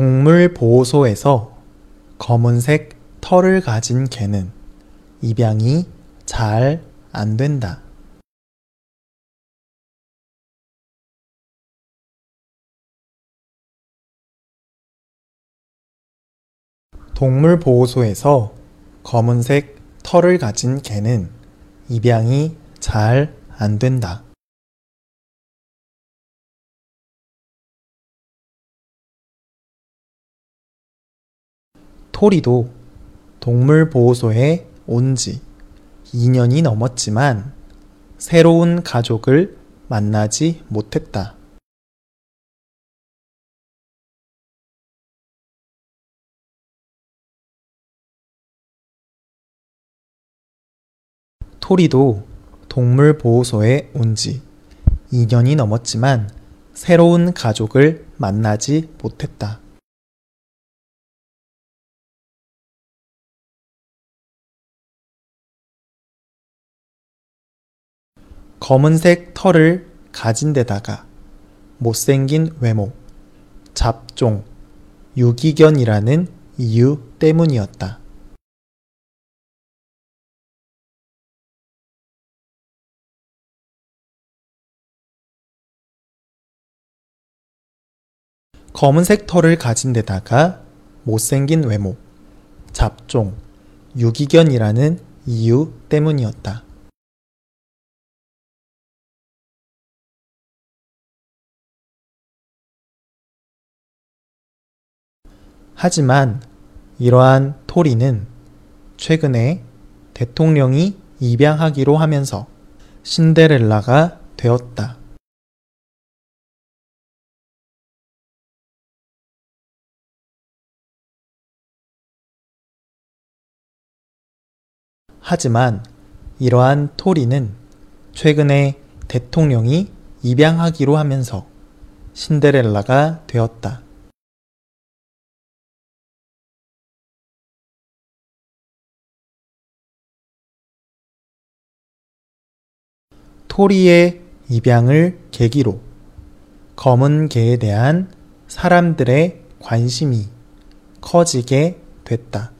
동물보호소에서 검은색 털을 가진 개는 입양이 잘 안 된다. 동물보호소에서 검은색 털을 가진 개는 입양이 잘 안 된다. 토리도 동물보호소에 온 지 2년이 넘었지만 새로운 가족을 만나지 못했다. 토리도 동물보호소에 온 지 2년이 넘었지만 새로운 가족을 만나지 못했다. 검은색 털을 가진 데다가 못생긴 외모, 잡종, 유기견이라는 이유 때문이었다. 검은색 털을 가진 데다가 못생긴 외모, 잡종, 유기견이라는 이유 때문이었다. 하지만 이러한 토리는 최근에 대통령이 입양하기로 하면서 신데렐라가 되었다. 하지만 이러한 토리는 최근에 대통령이 입양하기로 하면서 신데렐라가 되었다. 토리의 입양을 계기로 검은 개에 대한 사람들의 관심이 커지게 됐다.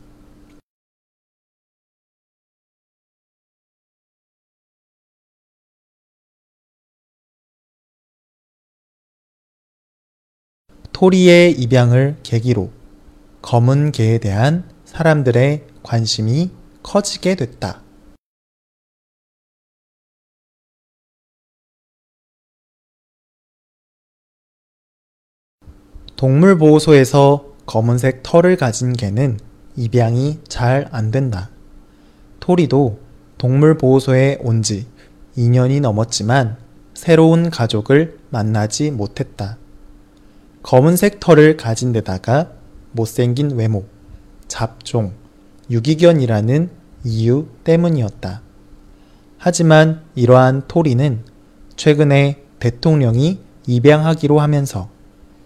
토리의 입양을 계기로 검은 개에 대한 사람들의 관심이 커지게 됐다. 동물보호소에서 검은색 털을 가진 개는 입양이 잘 안 된다. 토리도 동물보호소에 온 지 2년이 넘었지만 새로운 가족을 만나지 못했다. 검은색 털을 가진 데다가 못생긴 외모, 잡종, 유기견이라는 이유 때문이었다. 하지만 이러한 토리는 최근에 대통령이 입양하기로 하면서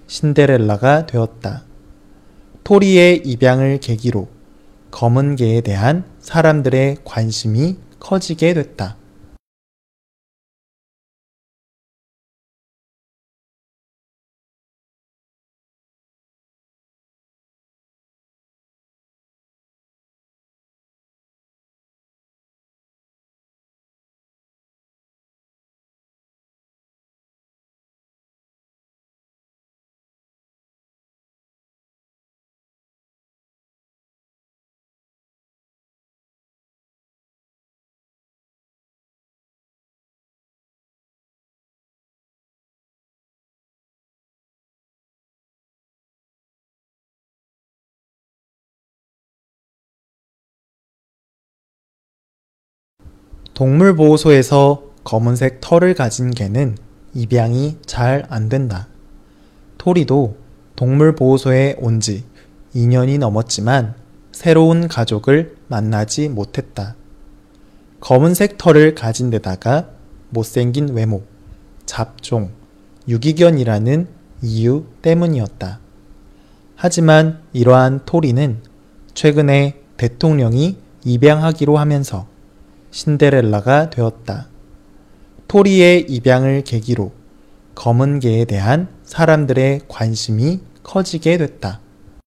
신데렐라가 되었다. 토리의 입양을 계기로 검은 개에 대한 사람들의 관심이 커지게 됐다. 동물보호소에서 검은색 털을 가진 개는 입양이 잘 안 된다. 토리도 동물보호소에 온 지 2년이 넘었지만 새로운 가족을 만나지 못했다. 검은색 털을 가진 데다가 못생긴 외모, 잡종, 유기견이라는 이유 때문이었다. 하지만 이러한 토리는 최근에 대통령이 입양하기로 하면서 신데렐라가 되었다. 토리의 입양을 계기로 검은 개에 대한 사람들의 관심이 커지게 됐다.